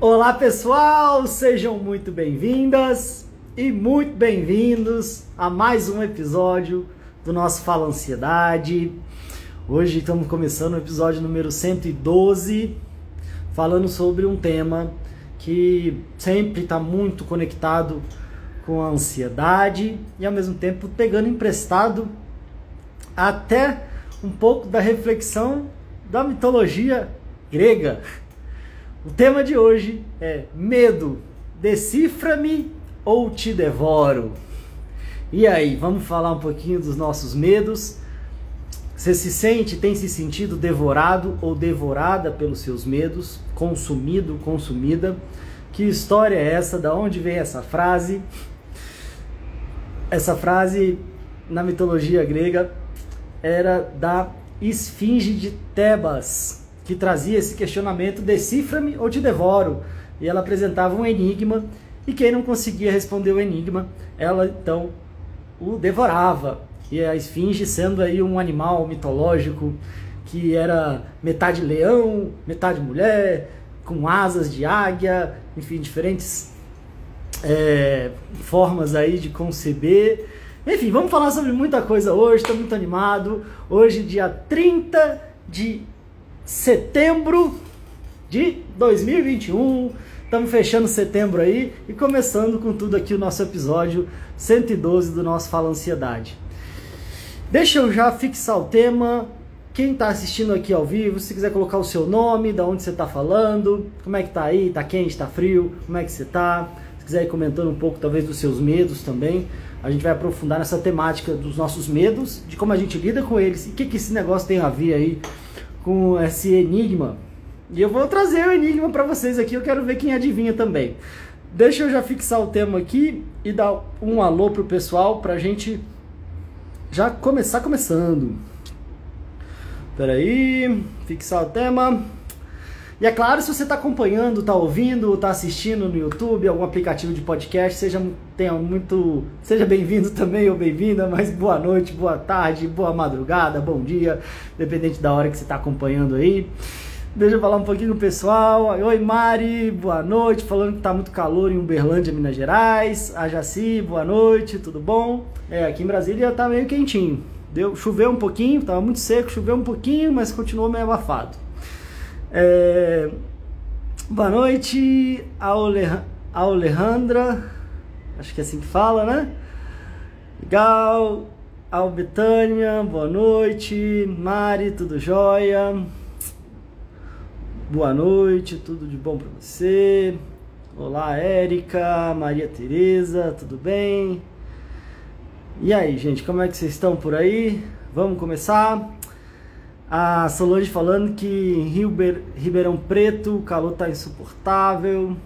Olá pessoal, sejam muito bem-vindas e muito bem-vindos a mais um episódio do nosso Fala Ansiedade. Hoje estamos começando o episódio número 112, falando sobre um tema que sempre está muito conectado com a ansiedade e ao mesmo tempo pegando emprestado até um pouco da reflexão da mitologia grega. O tema de hoje é medo, decifra-me ou te devoro. E aí, vamos falar um pouquinho dos nossos medos. Você se sente, tem se sentido devorado ou devorada pelos seus medos, consumido, consumida? Que história é essa? Da onde vem essa frase? Essa frase na mitologia grega era da Esfinge de Tebas, que trazia esse questionamento: decifra-me ou te devoro? E ela apresentava um enigma, e quem não conseguia responder o enigma, ela então o devorava. E a esfinge sendo aí um animal mitológico que era metade leão, metade mulher, com asas de águia, enfim, diferentes é, formas aí de conceber. Enfim, vamos falar sobre muita coisa hoje, estou muito animado. Hoje, dia 30 de setembro de 2021. Estamos fechando setembro aí e começando com tudo aqui o nosso episódio 112 do nosso Fala Ansiedade. Deixa eu já fixar o tema. Quem está assistindo aqui ao vivo, se quiser colocar o seu nome, da onde você está falando, como é que tá aí, tá quente, tá frio, como é que você tá? Se quiser ir comentando um pouco talvez dos seus medos também, a gente vai aprofundar nessa temática dos nossos medos, de como a gente lida com eles e o que, que esse negócio tem a ver aí com esse enigma. E eu vou trazer o enigma para vocês aqui, eu quero ver quem adivinha também. Deixa eu já fixar o tema aqui e dar um alô pro pessoal pra gente já começar começando. Peraí, fixar o tema. E é claro, se você está acompanhando, está ouvindo, está assistindo no YouTube, algum aplicativo de podcast, seja, tenha muito, seja bem-vindo também ou bem-vinda, mas boa noite, boa tarde, boa madrugada, bom dia, dependente da hora que você está acompanhando aí. Deixa eu falar um pouquinho com o pessoal. Oi Mari, boa noite. Falando que tá muito calor em Uberlândia, Minas Gerais. A Jaci, boa noite, tudo bom? É, aqui em Brasília tá meio quentinho. Deu, choveu um pouquinho, tava muito seco, choveu um pouquinho, mas continuou meio abafado. É... Boa noite, Alejandra, acho que é assim que fala, né? Legal, Albetânia, boa noite, Mari, tudo jóia? Boa noite, tudo de bom para você? Olá, Érica, Maria Tereza, tudo bem? E aí, gente, como é que vocês estão por aí? Vamos começar? A Solange falando que em Riber, Ribeirão Preto o calor tá insuportável.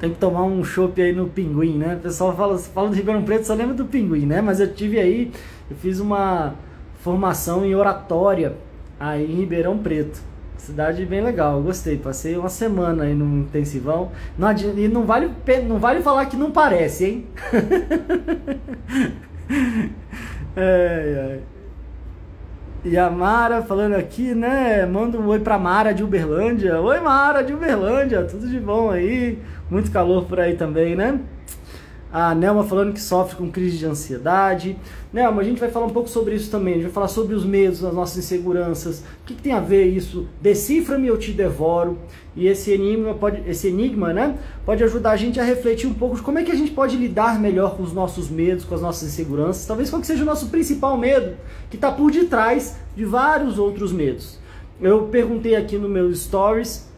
Tem que tomar um chopp aí no Pinguim, né? O pessoal fala, fala do Ribeirão Preto, só lembra do Pinguim, né? Mas eu tive aí, eu fiz uma formação em oratória aí em Ribeirão Preto. Cidade bem legal, gostei. Passei uma semana aí no intensivão. Não, e não vale, não vale falar que não parece, hein? é, é. E a Mara falando aqui, né? Manda um oi pra Mara de Uberlândia. Oi, Mara de Uberlândia, tudo de bom aí? Muito calor por aí também, né? A Nelma falando que sofre com crise de ansiedade. Nelma, a gente vai falar um pouco sobre isso também. A gente vai falar sobre os medos, as nossas inseguranças. O que, que tem a ver isso? Decifra-me, eu te devoro. E esse enigma, pode, esse enigma né, pode ajudar a gente a refletir um pouco de como é que a gente pode lidar melhor com os nossos medos, com as nossas inseguranças. Talvez qual que seja o nosso principal medo, que está por detrás de vários outros medos. Eu perguntei aqui no meu stories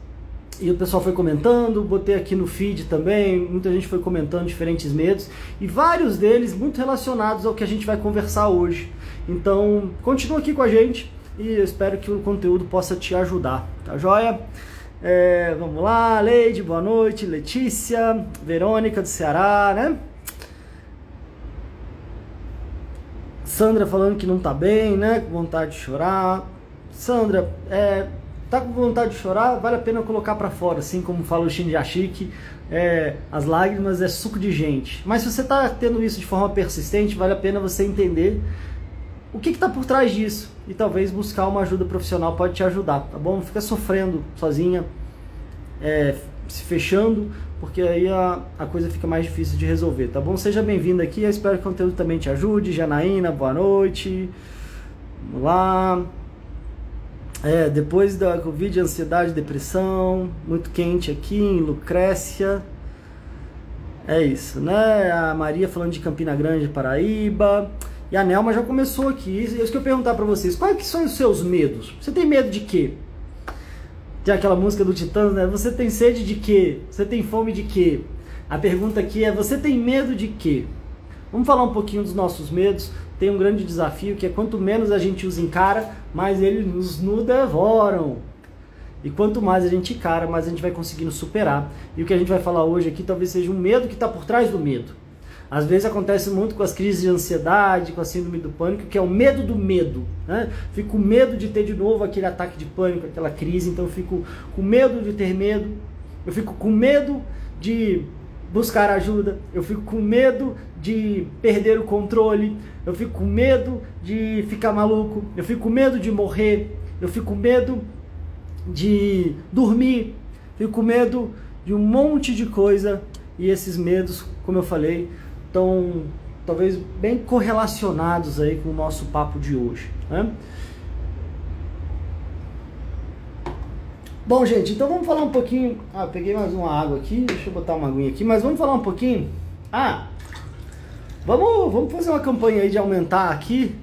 e o pessoal foi comentando, botei aqui no feed também, muita gente foi comentando diferentes medos e vários deles muito relacionados ao que a gente vai conversar hoje. Então, continua aqui com a gente e eu espero que o conteúdo possa te ajudar, tá joia? É, vamos lá, Leide, boa noite, Letícia, Verônica do Ceará, né? Sandra falando que não tá bem, né? Com vontade de chorar. Sandra, é, tá com vontade de chorar, vale a pena colocar para fora, assim como fala o Shinjashiki, é, as lágrimas é suco de gente. Mas se você está tendo isso de forma persistente, vale a pena você entender o que está por trás disso e talvez buscar uma ajuda profissional pode te ajudar, tá bom? Não fica sofrendo sozinha, é, se fechando, porque aí a, a coisa fica mais difícil de resolver, tá bom? Seja bem-vindo aqui, eu espero que o conteúdo também te ajude. Janaína, boa noite. Vamos lá. É, depois da Covid, ansiedade, depressão, muito quente aqui em Lucrécia. É isso, né? A Maria falando de Campina Grande, Paraíba. E a Nelma já começou aqui. Isso que eu perguntar para vocês. Quais que são os seus medos? Você tem medo de quê? Tem aquela música do Titãs, né? Você tem sede de quê? Você tem fome de quê? A pergunta aqui é: você tem medo de quê? Vamos falar um pouquinho dos nossos medos. Tem um grande desafio que é quanto menos a gente os encara, mais eles nos, nos devoram. E quanto mais a gente encara, mais a gente vai conseguindo superar. E o que a gente vai falar hoje aqui talvez seja um medo que está por trás do medo. Às vezes acontece muito com as crises de ansiedade, com a síndrome do pânico, que é o medo do medo. Né? Fico com medo de ter de novo aquele ataque de pânico, aquela crise, então eu fico com medo de ter medo, eu fico com medo de buscar ajuda, eu fico com medo de perder o controle, eu fico com medo de ficar maluco, eu fico com medo de morrer, eu fico com medo de dormir, fico com medo de um monte de coisa e esses medos, como eu falei, estão talvez bem correlacionados aí com o nosso papo de hoje. Né? Bom, gente, então vamos falar um pouquinho. Ah, peguei mais uma água aqui, deixa eu botar uma aguinha aqui, mas vamos falar um pouquinho. Ah, vamos, vamos fazer uma campanha aí de aumentar aqui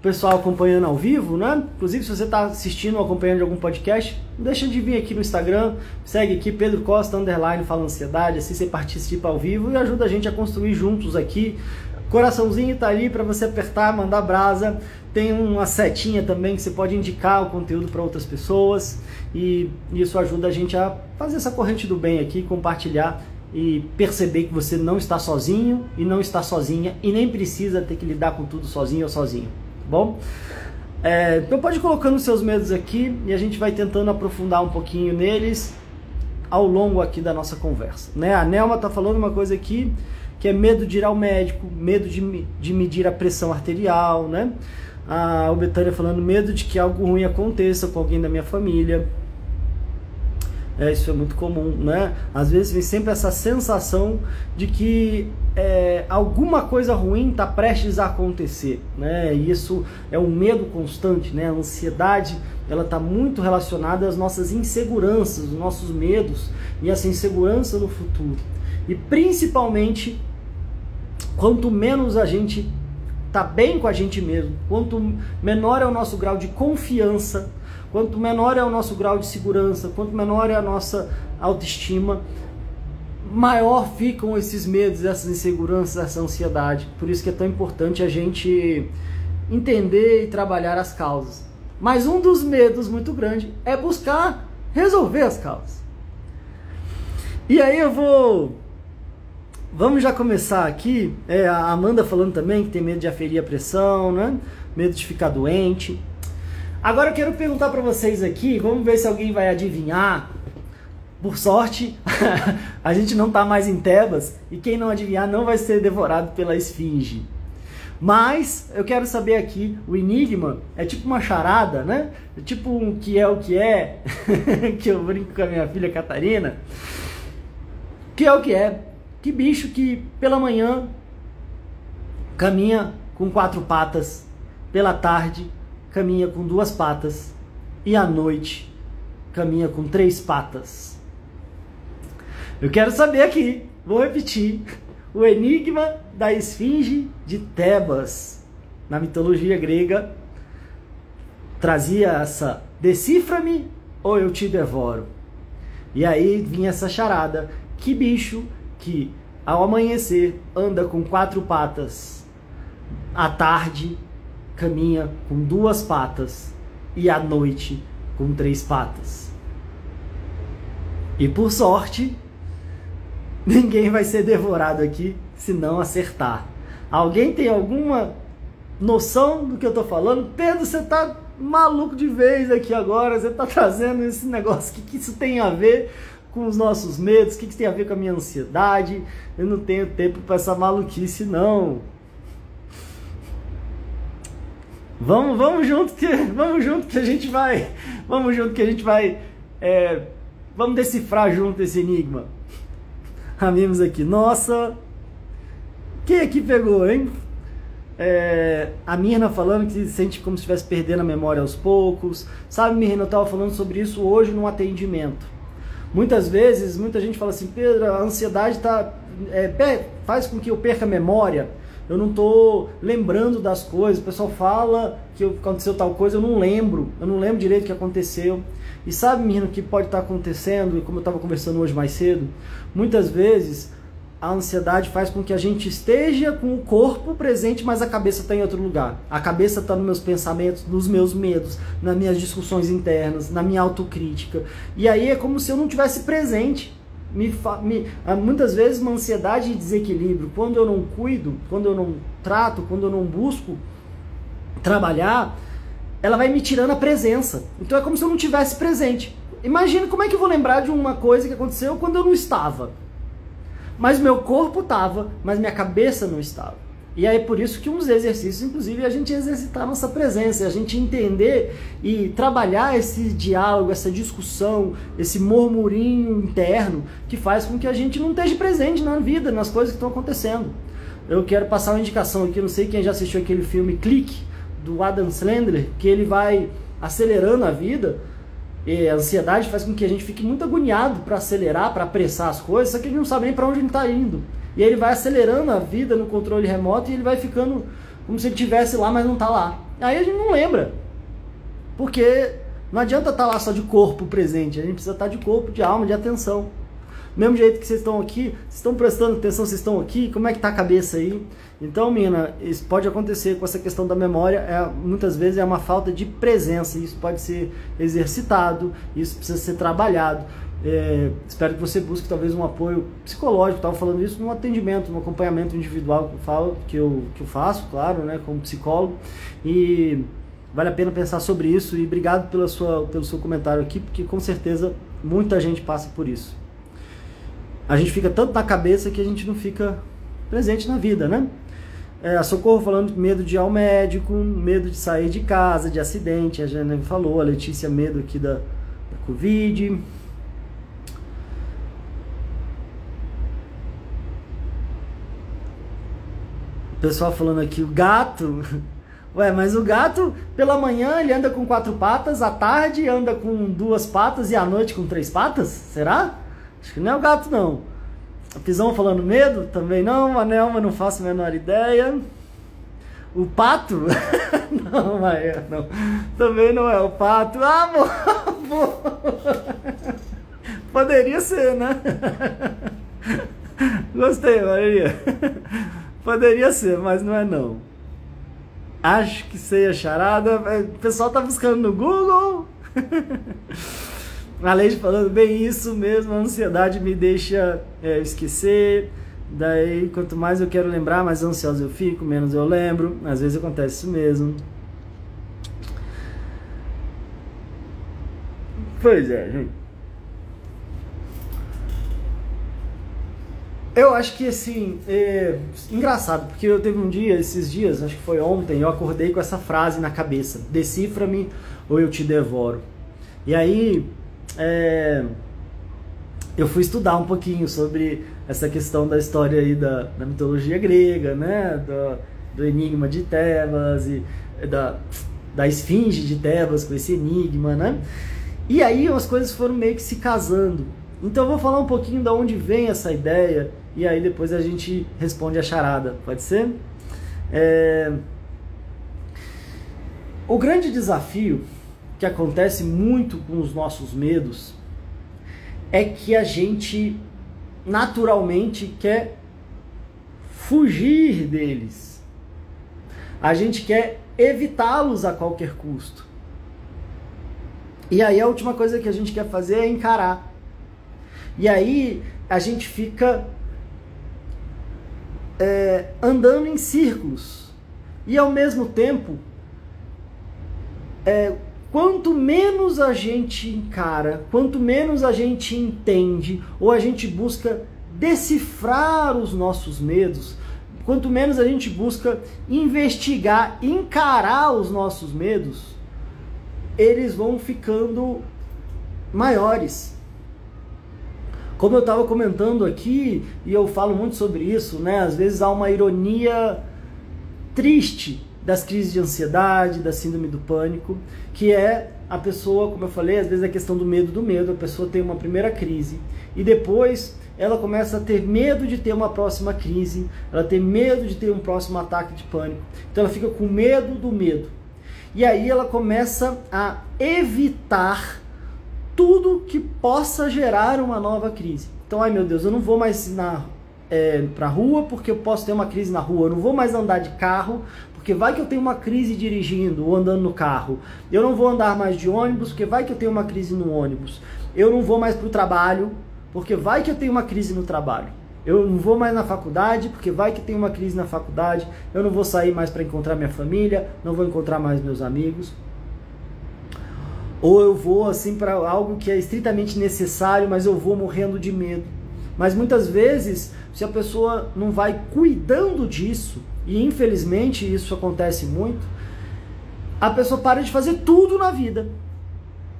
o pessoal acompanhando ao vivo, né? Inclusive, se você está assistindo ou acompanhando algum podcast, não deixa de vir aqui no Instagram, segue aqui Pedro Costa Underline Fala Ansiedade, assim você participa ao vivo e ajuda a gente a construir juntos aqui. Coraçãozinho tá ali para você apertar, mandar brasa. Tem uma setinha também que você pode indicar o conteúdo para outras pessoas e isso ajuda a gente a fazer essa corrente do bem aqui, compartilhar e perceber que você não está sozinho e não está sozinha e nem precisa ter que lidar com tudo sozinho ou sozinho bom? É, então pode colocando seus medos aqui e a gente vai tentando aprofundar um pouquinho neles ao longo aqui da nossa conversa. Né? A Nelma está falando uma coisa aqui que é medo de ir ao médico, medo de, de medir a pressão arterial, né? A Betânia falando medo de que algo ruim aconteça com alguém da minha família. É, isso é muito comum, né? Às vezes vem sempre essa sensação de que é, alguma coisa ruim está prestes a acontecer, né? E isso é um medo constante, né? A ansiedade, ela está muito relacionada às nossas inseguranças, os nossos medos e essa insegurança no futuro. E principalmente, quanto menos a gente está bem com a gente mesmo, quanto menor é o nosso grau de confiança Quanto menor é o nosso grau de segurança, quanto menor é a nossa autoestima, maior ficam esses medos, essas inseguranças, essa ansiedade. Por isso que é tão importante a gente entender e trabalhar as causas. Mas um dos medos muito grande é buscar resolver as causas. E aí eu vou. Vamos já começar aqui. É, a Amanda falando também que tem medo de aferir a pressão, né? Medo de ficar doente. Agora eu quero perguntar para vocês aqui, vamos ver se alguém vai adivinhar. Por sorte, a gente não está mais em Tebas e quem não adivinhar não vai ser devorado pela esfinge. Mas eu quero saber aqui, o enigma é tipo uma charada, né? É tipo um que é o que é, que eu brinco com a minha filha Catarina. Que é o que é? Que bicho que pela manhã caminha com quatro patas, pela tarde caminha com duas patas e à noite caminha com três patas. Eu quero saber aqui, vou repetir, o enigma da esfinge de Tebas, na mitologia grega, trazia essa decifra-me ou eu te devoro. E aí vinha essa charada, que bicho que ao amanhecer anda com quatro patas, à tarde caminha com duas patas e à noite com três patas. E por sorte, ninguém vai ser devorado aqui se não acertar. Alguém tem alguma noção do que eu tô falando? Pedro, você tá maluco de vez aqui agora, você tá trazendo esse negócio, o que, que isso tem a ver com os nossos medos, o que, que isso tem a ver com a minha ansiedade? Eu não tenho tempo para essa maluquice não. Vamos, vamos junto que vamos junto que a gente vai, vamos junto que a gente vai, é, Vamos decifrar junto esse enigma. Amigos aqui, nossa, quem aqui pegou, hein? É, a Mirna falando que se sente como se estivesse perdendo a memória aos poucos. Sabe, Mirna, eu estava falando sobre isso hoje no atendimento. Muitas vezes, muita gente fala assim, Pedro, a ansiedade tá, é, faz com que eu perca a memória. Eu não estou lembrando das coisas. O pessoal fala que aconteceu tal coisa, eu não lembro. Eu não lembro direito o que aconteceu. E sabe, menino, o que pode estar tá acontecendo? E como eu estava conversando hoje mais cedo, muitas vezes a ansiedade faz com que a gente esteja com o corpo presente, mas a cabeça está em outro lugar. A cabeça está nos meus pensamentos, nos meus medos, nas minhas discussões internas, na minha autocrítica. E aí é como se eu não tivesse presente. Me, me, ah, muitas vezes uma ansiedade e desequilíbrio. Quando eu não cuido, quando eu não trato, quando eu não busco trabalhar, ela vai me tirando a presença. Então é como se eu não tivesse presente. Imagina como é que eu vou lembrar de uma coisa que aconteceu quando eu não estava. Mas meu corpo estava, mas minha cabeça não estava. E aí por isso que uns exercícios, inclusive, a gente exercitar nossa presença, a gente entender e trabalhar esse diálogo, essa discussão, esse murmurinho interno que faz com que a gente não esteja presente na vida, nas coisas que estão acontecendo. Eu quero passar uma indicação aqui, não sei quem já assistiu aquele filme Clique, do Adam Sandler, que ele vai acelerando a vida e a ansiedade faz com que a gente fique muito agoniado para acelerar, para apressar as coisas, só que a gente não sabe nem para onde ele está indo. E aí ele vai acelerando a vida no controle remoto e ele vai ficando como se ele estivesse lá, mas não está lá. Aí a gente não lembra. Porque não adianta estar tá lá só de corpo presente, a gente precisa estar tá de corpo, de alma, de atenção. Mesmo jeito que vocês estão aqui, vocês estão prestando atenção, vocês estão aqui, como é que está a cabeça aí? Então, mina, isso pode acontecer com essa questão da memória, é, muitas vezes é uma falta de presença, isso pode ser exercitado, isso precisa ser trabalhado. É, espero que você busque talvez um apoio psicológico, estava falando isso num atendimento, num acompanhamento individual que eu, falo, que eu, que eu faço, claro, né, como psicólogo, e vale a pena pensar sobre isso, e obrigado pela sua, pelo seu comentário aqui, porque com certeza muita gente passa por isso a gente fica tanto na cabeça que a gente não fica presente na vida, né? É, a Socorro falando medo de ir ao médico, medo de sair de casa, de acidente, a Jana falou, a Letícia medo aqui da, da Covid. Pessoal falando aqui, o gato. Ué, mas o gato, pela manhã ele anda com quatro patas, à tarde anda com duas patas e à noite com três patas? Será? Acho que não é o gato, não. A Pisão falando medo? Também não. A Nelma não faço a menor ideia. O pato? não, Maia, não. Também não é o pato. Ah, amor! Poderia ser, né? Gostei, Maria. Poderia ser, mas não é não. Acho que sei a charada. O pessoal tá buscando no Google. A Leide falando bem isso mesmo, a ansiedade me deixa é, esquecer. Daí, quanto mais eu quero lembrar, mais ansioso eu fico, menos eu lembro. Às vezes acontece isso mesmo. Pois é, gente. Eu acho que assim, é engraçado, porque eu teve um dia, esses dias, acho que foi ontem, eu acordei com essa frase na cabeça: decifra-me ou eu te devoro. E aí, é, eu fui estudar um pouquinho sobre essa questão da história aí da, da mitologia grega, né? Do, do enigma de Tebas e da, da esfinge de Tebas com esse enigma, né? E aí as coisas foram meio que se casando. Então eu vou falar um pouquinho da onde vem essa ideia e aí depois a gente responde a charada, pode ser? É... O grande desafio que acontece muito com os nossos medos é que a gente naturalmente quer fugir deles. A gente quer evitá-los a qualquer custo. E aí a última coisa que a gente quer fazer é encarar. E aí a gente fica é, andando em círculos. E ao mesmo tempo, é, quanto menos a gente encara, quanto menos a gente entende ou a gente busca decifrar os nossos medos, quanto menos a gente busca investigar, encarar os nossos medos, eles vão ficando maiores. Como eu estava comentando aqui, e eu falo muito sobre isso, né? Às vezes há uma ironia triste das crises de ansiedade, da síndrome do pânico, que é a pessoa, como eu falei, às vezes a questão do medo do medo, a pessoa tem uma primeira crise e depois ela começa a ter medo de ter uma próxima crise, ela tem medo de ter um próximo ataque de pânico. Então ela fica com medo do medo. E aí ela começa a evitar tudo que possa gerar uma nova crise. Então, ai meu Deus, eu não vou mais na é, para rua porque eu posso ter uma crise na rua. Eu não vou mais andar de carro porque vai que eu tenho uma crise dirigindo ou andando no carro. Eu não vou andar mais de ônibus porque vai que eu tenho uma crise no ônibus. Eu não vou mais para o trabalho porque vai que eu tenho uma crise no trabalho. Eu não vou mais na faculdade porque vai que tem uma crise na faculdade. Eu não vou sair mais para encontrar minha família, não vou encontrar mais meus amigos. Ou eu vou assim para algo que é estritamente necessário, mas eu vou morrendo de medo. Mas muitas vezes, se a pessoa não vai cuidando disso, e infelizmente isso acontece muito, a pessoa para de fazer tudo na vida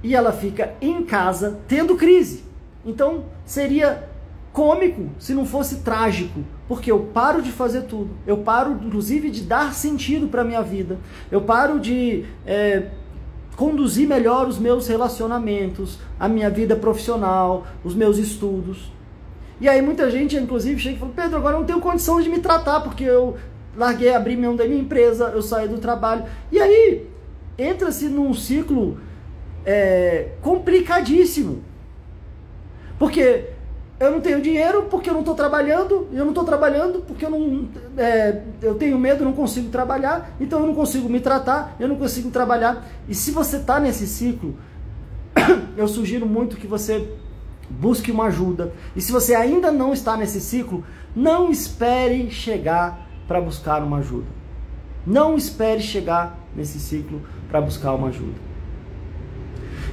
e ela fica em casa tendo crise. Então seria cômico se não fosse trágico, porque eu paro de fazer tudo, eu paro inclusive de dar sentido para minha vida, eu paro de é, conduzir melhor os meus relacionamentos, a minha vida profissional, os meus estudos. E aí muita gente, inclusive, chega e fala, Pedro, agora eu não tenho condição de me tratar, porque eu larguei, abri mão da minha empresa, eu saí do trabalho. E aí entra-se num ciclo é, complicadíssimo. Porque eu não tenho dinheiro porque eu não estou trabalhando, eu não estou trabalhando porque eu não é, eu tenho medo, não consigo trabalhar, então eu não consigo me tratar, eu não consigo trabalhar. E se você está nesse ciclo, eu sugiro muito que você busque uma ajuda. E se você ainda não está nesse ciclo, não espere chegar para buscar uma ajuda. Não espere chegar nesse ciclo para buscar uma ajuda.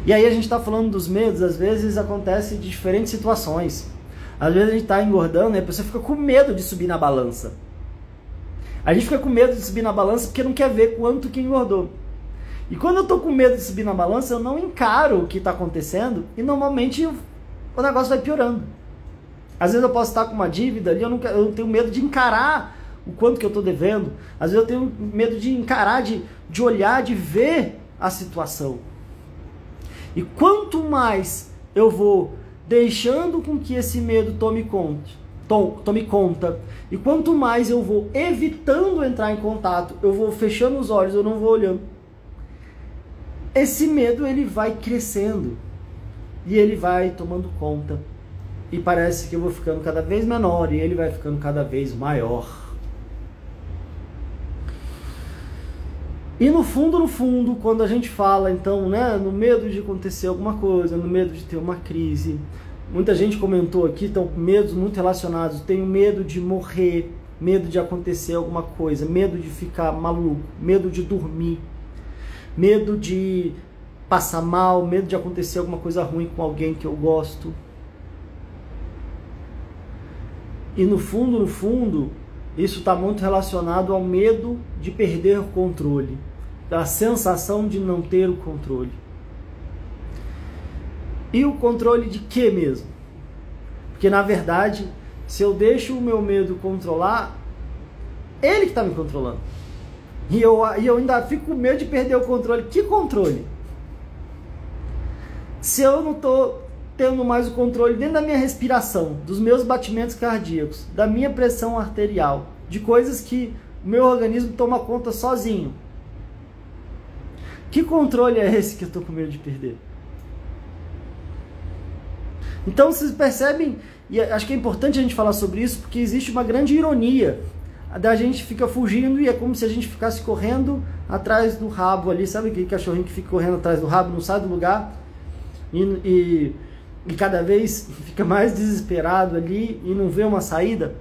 E aí a gente está falando dos medos, às vezes acontece de diferentes situações. Às vezes a gente está engordando e a pessoa fica com medo de subir na balança. A gente fica com medo de subir na balança porque não quer ver quanto que engordou. E quando eu estou com medo de subir na balança, eu não encaro o que está acontecendo e normalmente o negócio vai piorando. Às vezes eu posso estar com uma dívida ali, eu, eu tenho medo de encarar o quanto que eu estou devendo. Às vezes eu tenho medo de encarar, de, de olhar, de ver a situação. E quanto mais eu vou deixando com que esse medo tome conta, tome conta, e quanto mais eu vou evitando entrar em contato, eu vou fechando os olhos, eu não vou olhando. Esse medo ele vai crescendo e ele vai tomando conta. E parece que eu vou ficando cada vez menor e ele vai ficando cada vez maior. E no fundo, no fundo, quando a gente fala, então, né, no medo de acontecer alguma coisa, no medo de ter uma crise, muita gente comentou aqui, estão medos muito relacionados. Tenho medo de morrer, medo de acontecer alguma coisa, medo de ficar maluco, medo de dormir, medo de passar mal, medo de acontecer alguma coisa ruim com alguém que eu gosto. E no fundo, no fundo, isso está muito relacionado ao medo de perder o controle, da sensação de não ter o controle. E o controle de que mesmo? Porque na verdade, se eu deixo o meu medo controlar, ele que está me controlando. E eu, e eu ainda fico com medo de perder o controle. Que controle? Se eu não estou tendo mais o controle dentro da minha respiração, dos meus batimentos cardíacos, da minha pressão arterial, de coisas que o meu organismo toma conta sozinho. Que controle é esse que eu estou com medo de perder? Então vocês percebem, e acho que é importante a gente falar sobre isso, porque existe uma grande ironia. Da gente fica fugindo e é como se a gente ficasse correndo atrás do rabo ali, sabe aquele cachorrinho que fica correndo atrás do rabo, não sai do lugar? E, e e cada vez fica mais desesperado ali e não vê uma saída.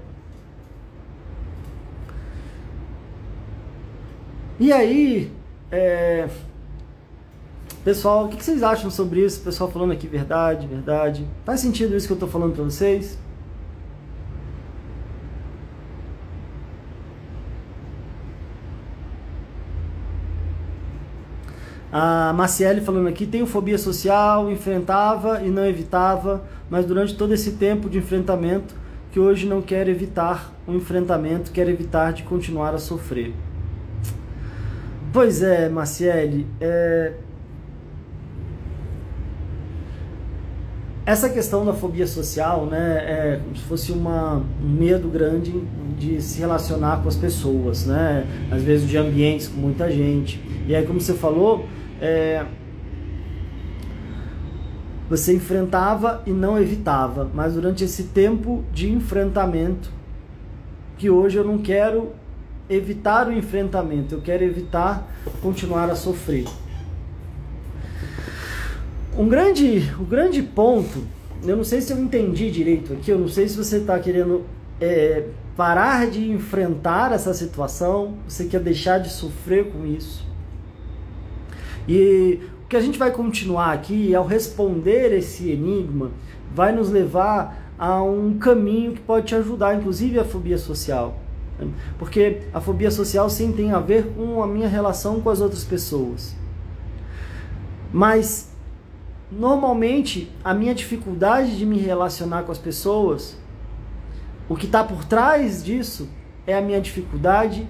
E aí, é... pessoal, o que vocês acham sobre isso? Pessoal falando aqui verdade, verdade. Faz sentido isso que eu estou falando para vocês? A Maciele falando aqui, tenho fobia social, enfrentava e não evitava, mas durante todo esse tempo de enfrentamento, que hoje não quero evitar o um enfrentamento, quero evitar de continuar a sofrer. Pois é, Maciele, é... essa questão da fobia social, né, é como se fosse uma, um medo grande de se relacionar com as pessoas, né, às vezes de ambientes com muita gente. E aí, como você falou, é, você enfrentava e não evitava, mas durante esse tempo de enfrentamento, que hoje eu não quero evitar o enfrentamento, eu quero evitar continuar a sofrer. Um grande, o um grande ponto, eu não sei se eu entendi direito aqui, eu não sei se você está querendo é, parar de enfrentar essa situação, você quer deixar de sofrer com isso. E o que a gente vai continuar aqui, ao responder esse enigma, vai nos levar a um caminho que pode te ajudar, inclusive a fobia social. Porque a fobia social sim tem a ver com a minha relação com as outras pessoas. Mas normalmente a minha dificuldade de me relacionar com as pessoas, o que está por trás disso é a minha dificuldade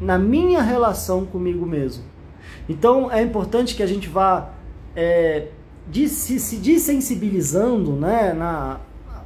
na minha relação comigo mesmo. Então é importante que a gente vá é, se, se desensibilizando né, na,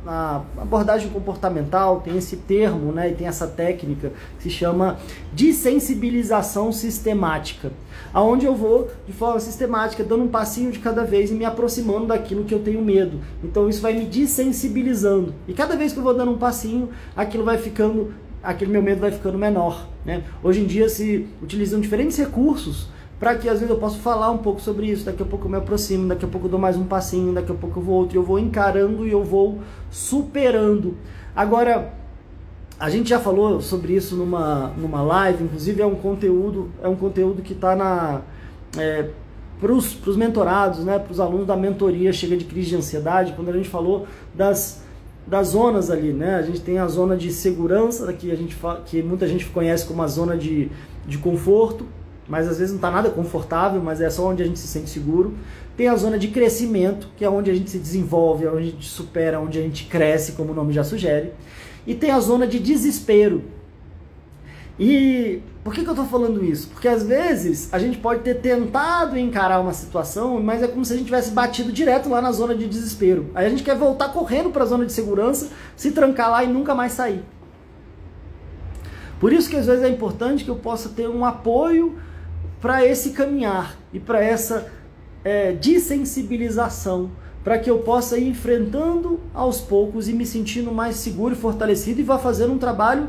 na abordagem comportamental, tem esse termo né, e tem essa técnica que se chama desensibilização sistemática. Aonde eu vou de forma sistemática, dando um passinho de cada vez e me aproximando daquilo que eu tenho medo. Então isso vai me desensibilizando. E cada vez que eu vou dando um passinho, aquilo vai ficando, aquele meu medo vai ficando menor. Né? Hoje em dia se utilizam diferentes recursos para que às vezes eu possa falar um pouco sobre isso, daqui a pouco eu me aproximo, daqui a pouco eu dou mais um passinho, daqui a pouco eu vou outro, eu vou encarando e eu vou superando. Agora, a gente já falou sobre isso numa, numa live, inclusive é um conteúdo, é um conteúdo que está na. É, para os mentorados, né, para os alunos da mentoria Chega de Crise de Ansiedade, quando a gente falou das, das zonas ali, né? A gente tem a zona de segurança, que, a gente que muita gente conhece como a zona de, de conforto, mas às vezes não está nada confortável, mas é só onde a gente se sente seguro. Tem a zona de crescimento, que é onde a gente se desenvolve, onde a gente supera, onde a gente cresce, como o nome já sugere. E tem a zona de desespero. E por que, que eu estou falando isso? Porque às vezes a gente pode ter tentado encarar uma situação, mas é como se a gente tivesse batido direto lá na zona de desespero. Aí a gente quer voltar correndo para a zona de segurança, se trancar lá e nunca mais sair. Por isso que às vezes é importante que eu possa ter um apoio para esse caminhar e para essa é, desensibilização, para que eu possa ir enfrentando aos poucos e me sentindo mais seguro e fortalecido e vá fazendo um trabalho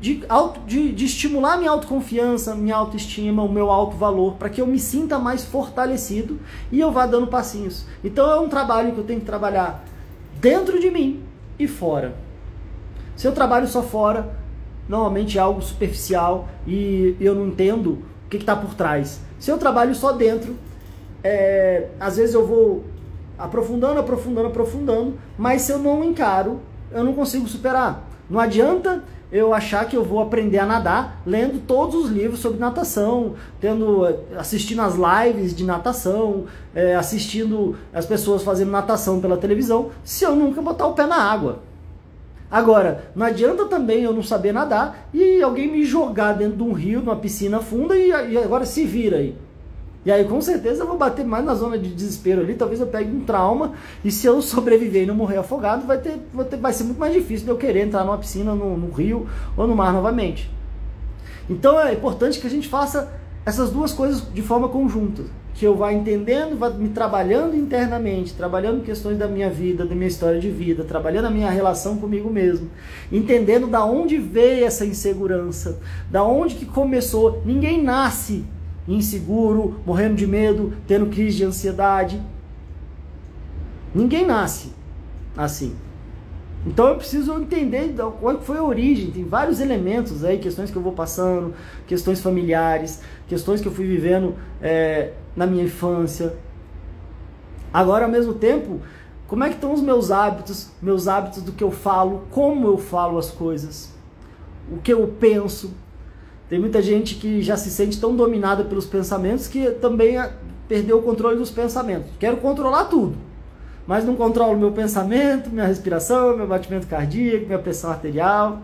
de, auto, de, de estimular minha autoconfiança, minha autoestima, o meu alto valor, para que eu me sinta mais fortalecido e eu vá dando passinhos. Então é um trabalho que eu tenho que trabalhar dentro de mim e fora. Se eu trabalho só fora, normalmente é algo superficial e eu não entendo o que está por trás. Se eu trabalho só dentro, é, às vezes eu vou aprofundando, aprofundando, aprofundando, mas se eu não encaro, eu não consigo superar. Não adianta eu achar que eu vou aprender a nadar lendo todos os livros sobre natação, tendo assistindo as lives de natação, é, assistindo as pessoas fazendo natação pela televisão, se eu nunca botar o pé na água. Agora, não adianta também eu não saber nadar e alguém me jogar dentro de um rio, numa piscina funda e, e agora se vira aí. E aí com certeza eu vou bater mais na zona de desespero ali, talvez eu pegue um trauma e se eu sobreviver e não morrer afogado, vai, ter, vai, ter, vai ser muito mais difícil de eu querer entrar numa piscina, no, no rio ou no mar novamente. Então é importante que a gente faça essas duas coisas de forma conjunta que eu vá entendendo, vá me trabalhando internamente, trabalhando questões da minha vida, da minha história de vida, trabalhando a minha relação comigo mesmo, entendendo da onde veio essa insegurança, da onde que começou. Ninguém nasce inseguro, morrendo de medo, tendo crise de ansiedade. Ninguém nasce assim. Então eu preciso entender qual foi a origem. Tem vários elementos aí, questões que eu vou passando, questões familiares, questões que eu fui vivendo é, na minha infância. Agora, ao mesmo tempo, como é que estão os meus hábitos, meus hábitos do que eu falo, como eu falo as coisas, o que eu penso. Tem muita gente que já se sente tão dominada pelos pensamentos que também perdeu o controle dos pensamentos. Quero controlar tudo, mas não controlo meu pensamento, minha respiração, meu batimento cardíaco, minha pressão arterial.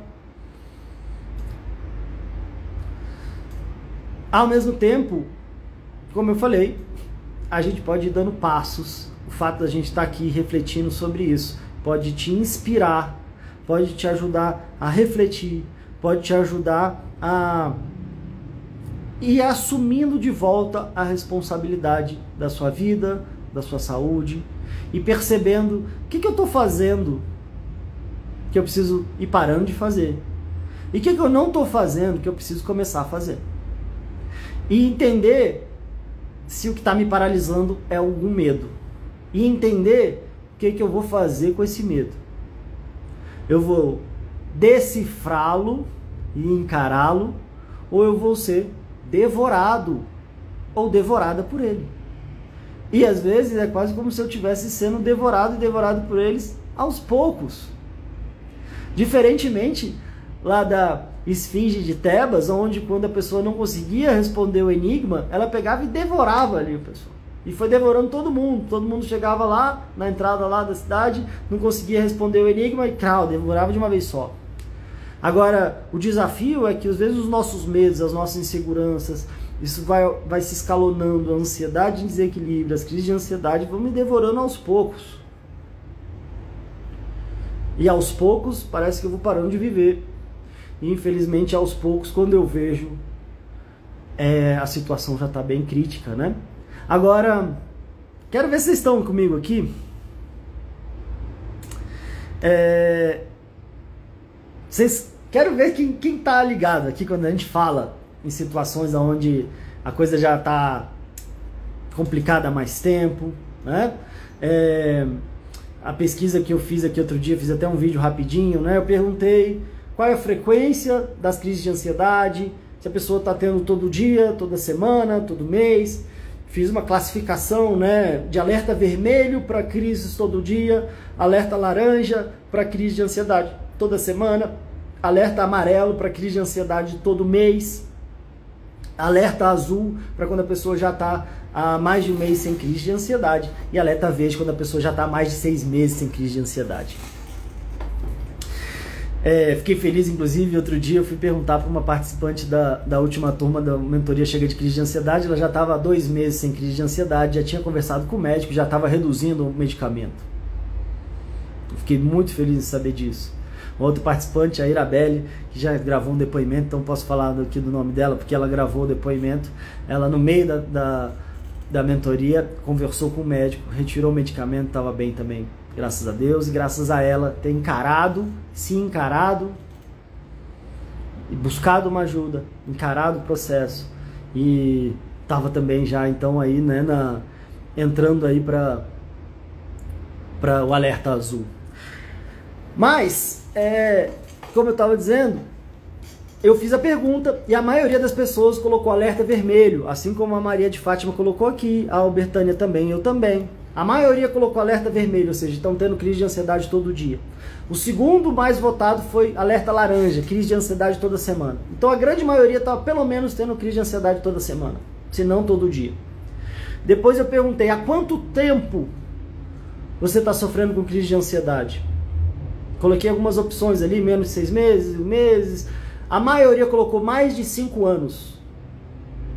Ao mesmo tempo, como eu falei, a gente pode ir dando passos. O fato da gente estar aqui refletindo sobre isso pode te inspirar, pode te ajudar a refletir, pode te ajudar a ir assumindo de volta a responsabilidade da sua vida, da sua saúde e percebendo o que, que eu estou fazendo que eu preciso ir parando de fazer e o que, que eu não estou fazendo que eu preciso começar a fazer. E entender se o que está me paralisando é algum medo. E entender o que, que eu vou fazer com esse medo. Eu vou decifrá-lo e encará-lo, ou eu vou ser devorado ou devorada por ele. E às vezes é quase como se eu estivesse sendo devorado e devorado por eles aos poucos. Diferentemente lá da esfinge de Tebas, onde quando a pessoa não conseguia responder o enigma, ela pegava e devorava ali o pessoal. E foi devorando todo mundo. Todo mundo chegava lá, na entrada lá da cidade, não conseguia responder o enigma e, crau, devorava de uma vez só. Agora, o desafio é que às vezes os nossos medos, as nossas inseguranças, isso vai, vai se escalonando, a ansiedade de desequilíbrio, as crises de ansiedade vão me devorando aos poucos. E aos poucos parece que eu vou parando de viver. E infelizmente aos poucos, quando eu vejo, é, a situação já está bem crítica, né? Agora, quero ver se vocês estão comigo aqui. É, vocês quero ver quem, quem tá ligado aqui quando a gente fala em situações onde a coisa já está complicada há mais tempo, né? É, a pesquisa que eu fiz aqui outro dia, fiz até um vídeo rapidinho, né? Eu perguntei qual é a frequência das crises de ansiedade, se a pessoa está tendo todo dia, toda semana, todo mês. Fiz uma classificação né, de alerta vermelho para crises todo dia, alerta laranja para crise de ansiedade toda semana, alerta amarelo para crise de ansiedade todo mês, alerta azul para quando a pessoa já está há mais de um mês sem crise de ansiedade e alerta verde quando a pessoa já está há mais de seis meses sem crise de ansiedade. É, fiquei feliz, inclusive, outro dia eu fui perguntar para uma participante da, da última turma da mentoria Chega de Crise de Ansiedade, ela já estava há dois meses sem crise de ansiedade, já tinha conversado com o médico, já estava reduzindo o medicamento. Fiquei muito feliz em saber disso. Outro participante, a Irabelle, que já gravou um depoimento, então posso falar aqui do nome dela, porque ela gravou o depoimento. Ela, no meio da, da, da mentoria, conversou com o médico, retirou o medicamento, estava bem também graças a Deus e graças a ela ter encarado, se encarado e buscado uma ajuda, encarado o processo e estava também já então aí, né, na, entrando aí para para o alerta azul. Mas, é, como eu estava dizendo, eu fiz a pergunta e a maioria das pessoas colocou alerta vermelho, assim como a Maria de Fátima colocou aqui, a Albertânia também, eu também. A maioria colocou alerta vermelho, ou seja, estão tendo crise de ansiedade todo dia. O segundo mais votado foi alerta laranja, crise de ansiedade toda semana. Então a grande maioria estava pelo menos tendo crise de ansiedade toda semana, se não todo dia. Depois eu perguntei há quanto tempo você está sofrendo com crise de ansiedade. Coloquei algumas opções ali, menos de seis meses, meses. A maioria colocou mais de cinco anos.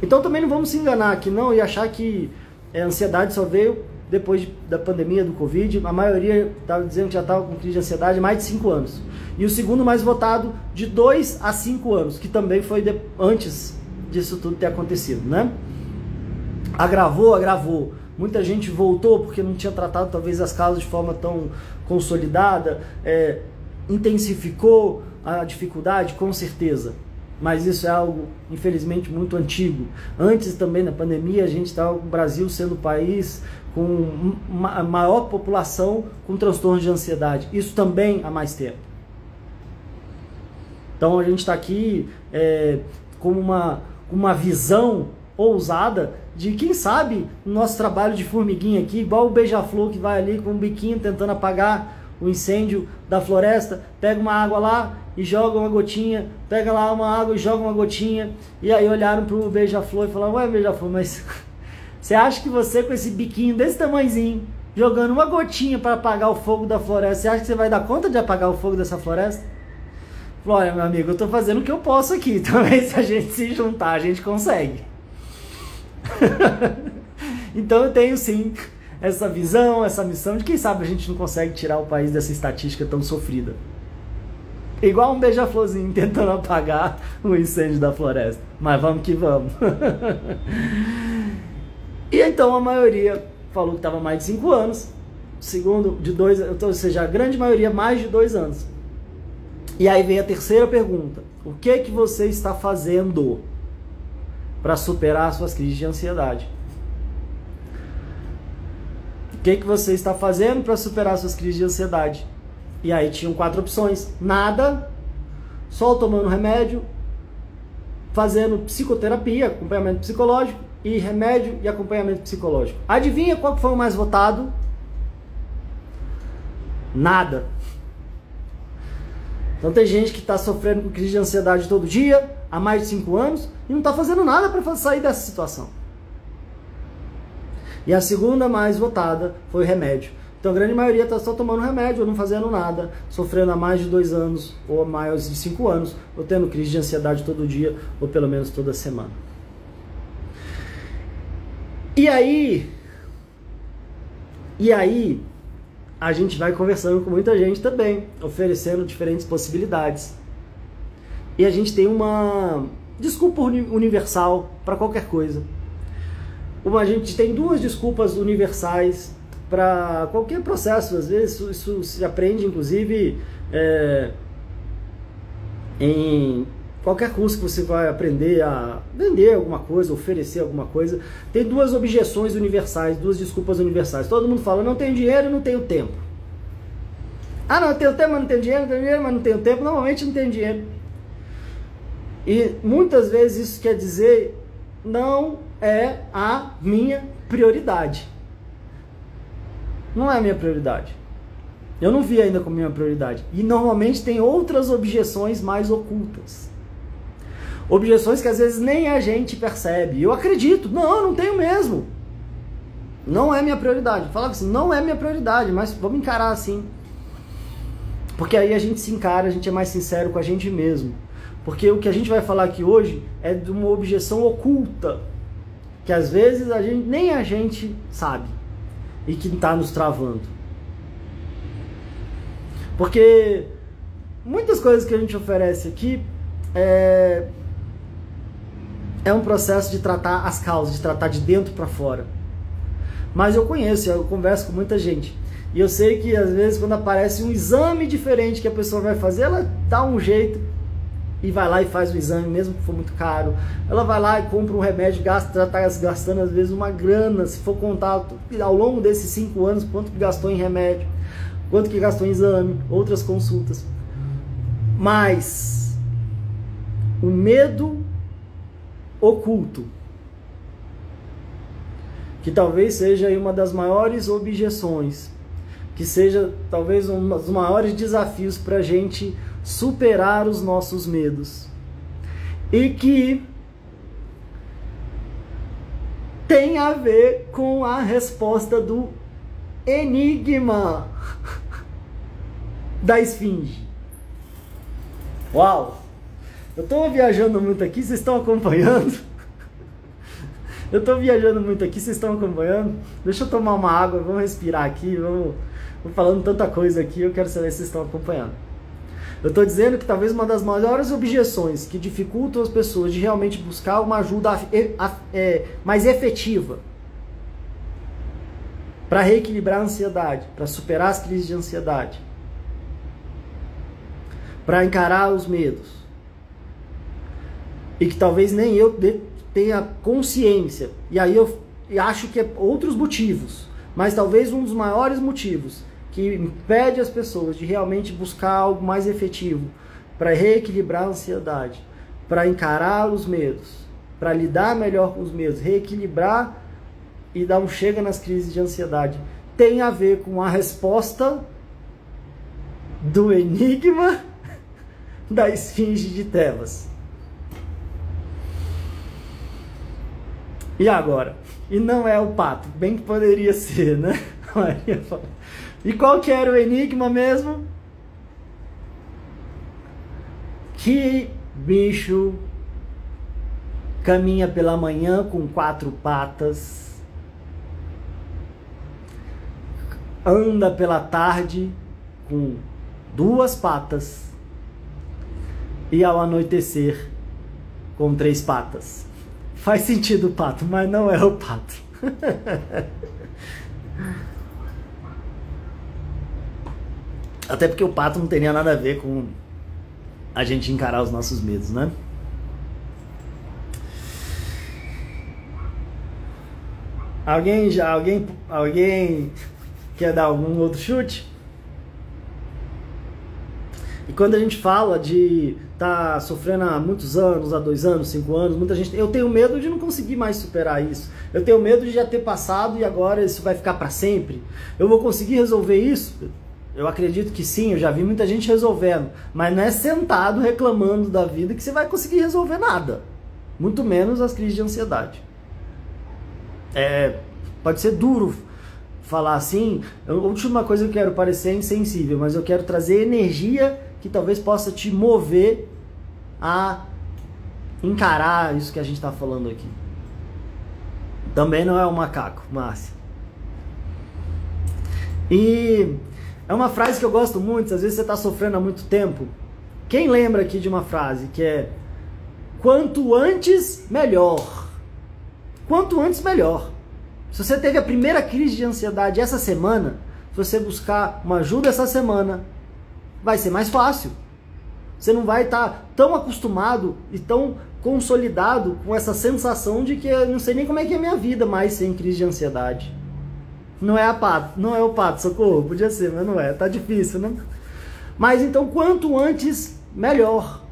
Então também não vamos se enganar aqui não e achar que a ansiedade só veio depois da pandemia do Covid, a maioria estava dizendo que já estava com crise de ansiedade há mais de 5 anos. E o segundo mais votado, de 2 a 5 anos, que também foi de, antes disso tudo ter acontecido, né? Agravou, agravou. Muita gente voltou porque não tinha tratado talvez as causas de forma tão consolidada, é, intensificou a dificuldade, com certeza mas isso é algo, infelizmente, muito antigo. Antes também da pandemia, a gente estava o Brasil sendo o país com a maior população com transtorno de ansiedade. Isso também há mais tempo. Então a gente está aqui é, com uma, uma visão ousada de quem sabe no nosso trabalho de formiguinha aqui, igual o beija-flor que vai ali com um biquinho tentando apagar o incêndio da floresta, pega uma água lá e joga uma gotinha, pega lá uma água e joga uma gotinha. E aí olharam pro beija-flor e falaram: Ué, beija-flor, mas você acha que você com esse biquinho desse tamanhozinho, jogando uma gotinha para apagar o fogo da floresta, você acha que você vai dar conta de apagar o fogo dessa floresta? Olha, meu amigo, eu estou fazendo o que eu posso aqui. Talvez se a gente se juntar, a gente consegue. então eu tenho sim essa visão, essa missão de quem sabe a gente não consegue tirar o país dessa estatística tão sofrida. Igual um beija-florzinho tentando apagar o incêndio da floresta. Mas vamos que vamos. e então a maioria falou que estava mais de 5 anos. Segundo, de dois, ou seja, a grande maioria mais de dois anos. E aí vem a terceira pergunta: o que que você está fazendo para superar suas crises de ansiedade? O que que você está fazendo para superar suas crises de ansiedade? E aí tinham quatro opções: nada, só tomando remédio, fazendo psicoterapia, acompanhamento psicológico e remédio e acompanhamento psicológico. Adivinha qual foi o mais votado? Nada. Então tem gente que está sofrendo com crise de ansiedade todo dia, há mais de 5 anos, e não está fazendo nada para sair dessa situação. E a segunda mais votada foi remédio. Então a grande maioria está só tomando remédio ou não fazendo nada, sofrendo há mais de dois anos ou mais de cinco anos, ou tendo crise de ansiedade todo dia, ou pelo menos toda semana. E aí, e aí, a gente vai conversando com muita gente também, oferecendo diferentes possibilidades. E a gente tem uma desculpa universal para qualquer coisa. Uma, a gente tem duas desculpas universais para qualquer processo. Às vezes isso, isso se aprende, inclusive, é, em qualquer curso que você vai aprender a vender alguma coisa, oferecer alguma coisa. Tem duas objeções universais, duas desculpas universais. Todo mundo fala, não tenho dinheiro e não tenho tempo. Ah, não, eu tenho tempo, mas não tenho dinheiro, não tenho dinheiro, mas não tenho tempo. Normalmente não tenho dinheiro. E muitas vezes isso quer dizer não é a minha prioridade. Não é a minha prioridade. Eu não vi ainda como minha prioridade. E normalmente tem outras objeções mais ocultas. Objeções que às vezes nem a gente percebe. Eu acredito, não, não tenho mesmo. Não é minha prioridade. Falava assim, não é minha prioridade, mas vamos encarar assim. Porque aí a gente se encara, a gente é mais sincero com a gente mesmo. Porque o que a gente vai falar aqui hoje é de uma objeção oculta, que às vezes a gente nem a gente sabe e que está nos travando. Porque muitas coisas que a gente oferece aqui é, é um processo de tratar as causas, de tratar de dentro para fora. Mas eu conheço, eu converso com muita gente. E eu sei que às vezes quando aparece um exame diferente que a pessoa vai fazer, ela dá um jeito e vai lá e faz o exame, mesmo que for muito caro. Ela vai lá e compra um remédio, gasta, está gastando às vezes uma grana, se for contar ao longo desses cinco anos, quanto que gastou em remédio, quanto que gastou em exame, outras consultas. Mas o medo oculto, que talvez seja uma das maiores objeções, que seja talvez um dos maiores desafios para a gente superar os nossos medos. E que tem a ver com a resposta do enigma da esfinge. Uau! Eu estou viajando muito aqui, vocês estão acompanhando? Eu estou viajando muito aqui, vocês estão acompanhando? Deixa eu tomar uma água, vamos respirar aqui, vamos, vamos falando tanta coisa aqui, eu quero saber se vocês estão acompanhando. Eu estou dizendo que talvez uma das maiores objeções que dificultam as pessoas de realmente buscar uma ajuda é, mais efetiva para reequilibrar a ansiedade, para superar as crises de ansiedade, para encarar os medos. E que talvez nem eu tenha consciência. E aí eu acho que é outros motivos, mas talvez um dos maiores motivos que impede as pessoas de realmente buscar algo mais efetivo para reequilibrar a ansiedade, para encarar os medos, para lidar melhor com os medos, reequilibrar e dar um chega nas crises de ansiedade, tem a ver com a resposta do enigma da esfinge de Tebas. E agora? E não é o pato, bem que poderia ser, né? E qual que era o enigma mesmo? Que bicho caminha pela manhã com quatro patas, anda pela tarde com duas patas e ao anoitecer com três patas. Faz sentido o pato, mas não é o pato. Até porque o pato não teria nada a ver com a gente encarar os nossos medos, né? Alguém já alguém alguém quer dar algum outro chute? E quando a gente fala de tá sofrendo há muitos anos, há dois anos, cinco anos, muita gente. Eu tenho medo de não conseguir mais superar isso. Eu tenho medo de já ter passado e agora isso vai ficar para sempre. Eu vou conseguir resolver isso? Eu acredito que sim, eu já vi muita gente resolvendo. Mas não é sentado reclamando da vida que você vai conseguir resolver nada. Muito menos as crises de ansiedade. É, pode ser duro falar assim. A última coisa que eu quero parecer insensível, mas eu quero trazer energia que talvez possa te mover a encarar isso que a gente está falando aqui. Também não é um macaco, Márcia. E é uma frase que eu gosto muito, às vezes você está sofrendo há muito tempo. Quem lembra aqui de uma frase que é quanto antes, melhor. Quanto antes, melhor. Se você teve a primeira crise de ansiedade essa semana, se você buscar uma ajuda essa semana, vai ser mais fácil. Você não vai estar tá tão acostumado e tão consolidado com essa sensação de que eu não sei nem como é que é a minha vida mais sem crise de ansiedade. Não é a pato, não é o pato, socorro, podia ser, mas não é, tá difícil, né? Mas então quanto antes, melhor.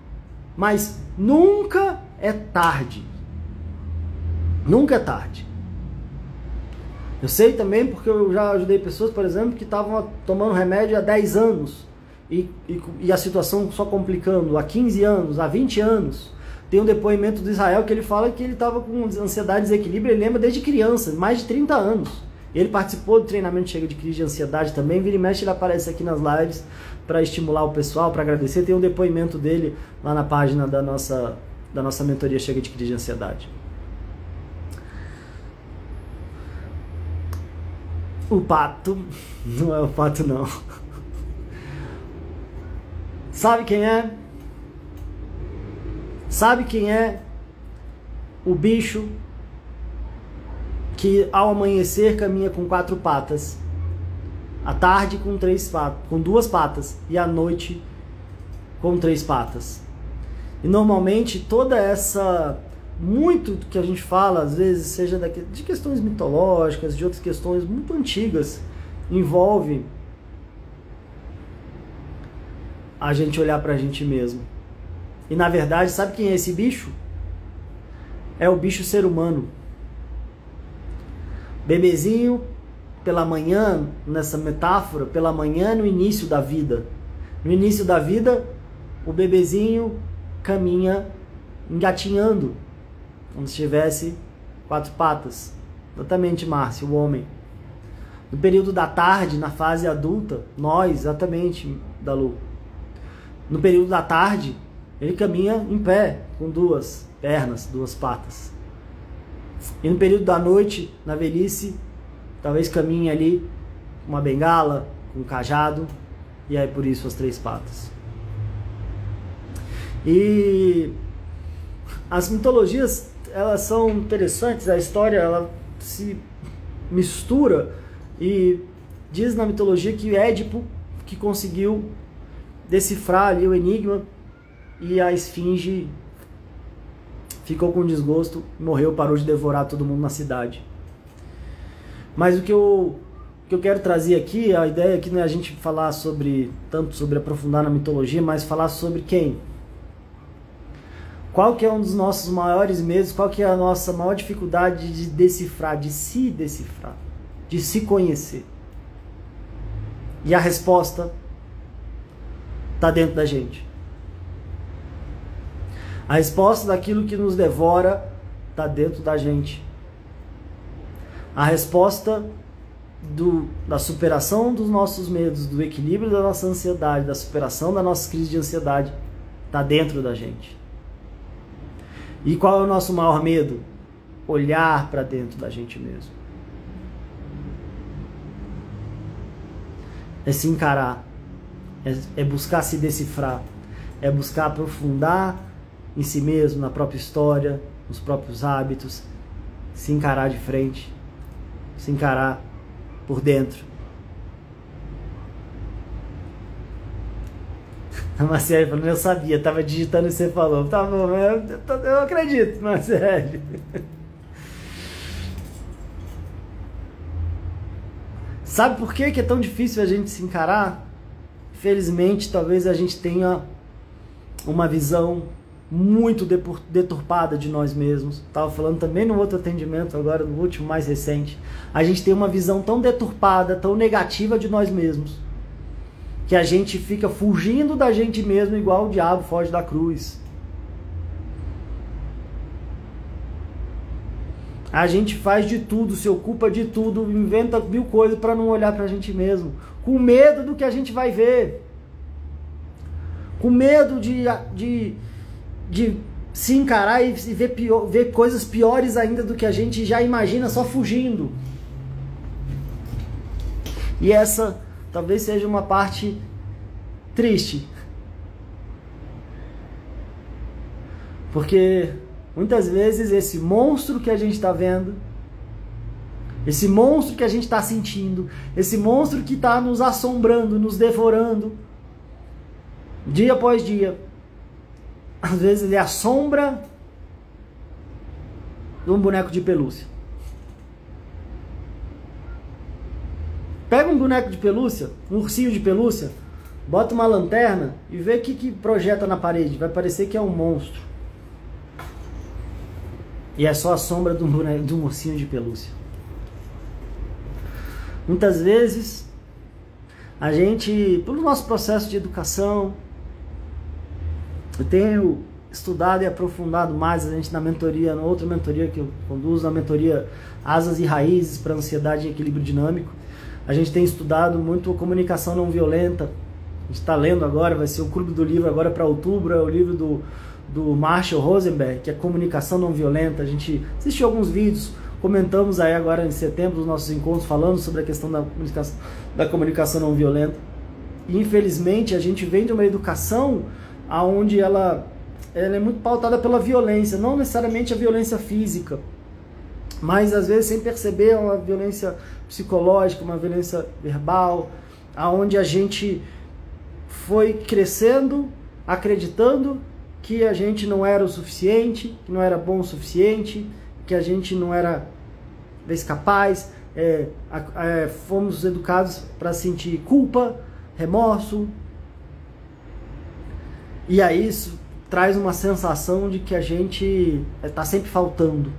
Mas nunca é tarde. Nunca é tarde. Eu sei também porque eu já ajudei pessoas, por exemplo, que estavam tomando remédio há 10 anos e, e, e, a situação só complicando há 15 anos, há 20 anos. Tem um depoimento do Israel que ele fala que ele estava com ansiedade desequilíbrio, ele lembra desde criança, mais de 30 anos. Ele participou do treinamento Chega de Crise de Ansiedade também, vira e mexe ele aparece aqui nas lives para estimular o pessoal, para agradecer. Tem um depoimento dele lá na página da nossa, da nossa mentoria Chega de Crise de Ansiedade. O pato, não é o pato não. Sabe quem é? Sabe quem é o bicho que ao amanhecer caminha com quatro patas, à tarde com três patas, com duas patas e à noite com três patas. E normalmente toda essa muito que a gente fala, às vezes, seja de questões mitológicas, de outras questões muito antigas, envolve a gente olhar para a gente mesmo. E na verdade, sabe quem é esse bicho? É o bicho ser humano. Bebezinho, pela manhã, nessa metáfora, pela manhã no início da vida. No início da vida, o bebezinho caminha engatinhando, como se tivesse quatro patas. Exatamente, Márcio, o homem. No período da tarde, na fase adulta, nós, exatamente, da Lu, no período da tarde, ele caminha em pé, com duas pernas, duas patas. E no período da noite, na velhice, talvez caminhe ali uma bengala, um cajado, e aí por isso as três patas. E as mitologias, elas são interessantes, a história ela se mistura e diz na mitologia que Édipo que conseguiu decifrar ali o enigma e a esfinge ficou com desgosto, morreu, parou de devorar todo mundo na cidade. Mas o que eu, o que eu quero trazer aqui, a ideia aqui não é a gente falar sobre, tanto sobre aprofundar na mitologia, mas falar sobre quem? Qual que é um dos nossos maiores medos, qual que é a nossa maior dificuldade de decifrar, de se decifrar, de se conhecer? E a resposta está dentro da gente. A resposta daquilo que nos devora está dentro da gente. A resposta do, da superação dos nossos medos, do equilíbrio da nossa ansiedade, da superação da nossa crise de ansiedade, está dentro da gente. E qual é o nosso maior medo? Olhar para dentro da gente mesmo. É se encarar, é, é buscar se decifrar, é buscar aprofundar em si mesmo, na própria história, nos próprios hábitos, se encarar de frente, se encarar por dentro. A Marcele falando, eu sabia, tava digitando e você falou. Tá bom, eu, eu acredito, Marcele. Sabe por que, que é tão difícil a gente se encarar? Felizmente, talvez a gente tenha uma visão muito deturpada de nós mesmos. Estava falando também no outro atendimento, agora no último mais recente. A gente tem uma visão tão deturpada, tão negativa de nós mesmos, que a gente fica fugindo da gente mesmo igual o diabo foge da cruz. A gente faz de tudo, se ocupa de tudo, inventa mil coisas para não olhar para a gente mesmo, com medo do que a gente vai ver, com medo de, de de se encarar e ver, pior, ver coisas piores ainda do que a gente já imagina só fugindo. E essa talvez seja uma parte triste. Porque muitas vezes esse monstro que a gente está vendo, esse monstro que a gente está sentindo, esse monstro que está nos assombrando, nos devorando, dia após dia, às vezes ele é a sombra de um boneco de pelúcia. Pega um boneco de pelúcia, um ursinho de pelúcia, bota uma lanterna e vê o que, que projeta na parede. Vai parecer que é um monstro. E é só a sombra de um, boneco, de um ursinho de pelúcia. Muitas vezes, a gente, pelo nosso processo de educação, eu tenho estudado e aprofundado mais a gente na mentoria, na outra mentoria que eu conduzo, na mentoria Asas e Raízes para Ansiedade e Equilíbrio Dinâmico. A gente tem estudado muito comunicação não violenta. A gente está lendo agora, vai ser o clube do livro agora para outubro, é o livro do, do Marshall Rosenberg, que é Comunicação Não Violenta. A gente assistiu alguns vídeos, comentamos aí agora em setembro os nossos encontros falando sobre a questão da comunicação, da comunicação não violenta. E infelizmente a gente vem de uma educação aonde ela, ela é muito pautada pela violência, não necessariamente a violência física, mas às vezes sem perceber uma violência psicológica, uma violência verbal, aonde a gente foi crescendo acreditando que a gente não era o suficiente, que não era bom o suficiente, que a gente não era capaz, é, é, fomos educados para sentir culpa, remorso, e aí isso traz uma sensação de que a gente está sempre faltando,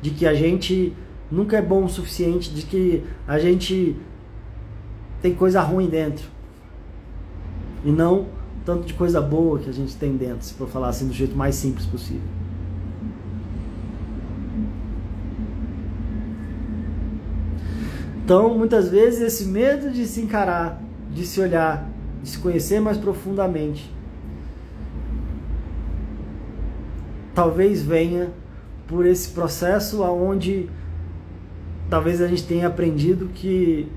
de que a gente nunca é bom o suficiente, de que a gente tem coisa ruim dentro. E não tanto de coisa boa que a gente tem dentro, se for falar assim do jeito mais simples possível. Então, muitas vezes, esse medo de se encarar, de se olhar, de se conhecer mais profundamente, talvez venha por esse processo aonde talvez a gente tenha aprendido que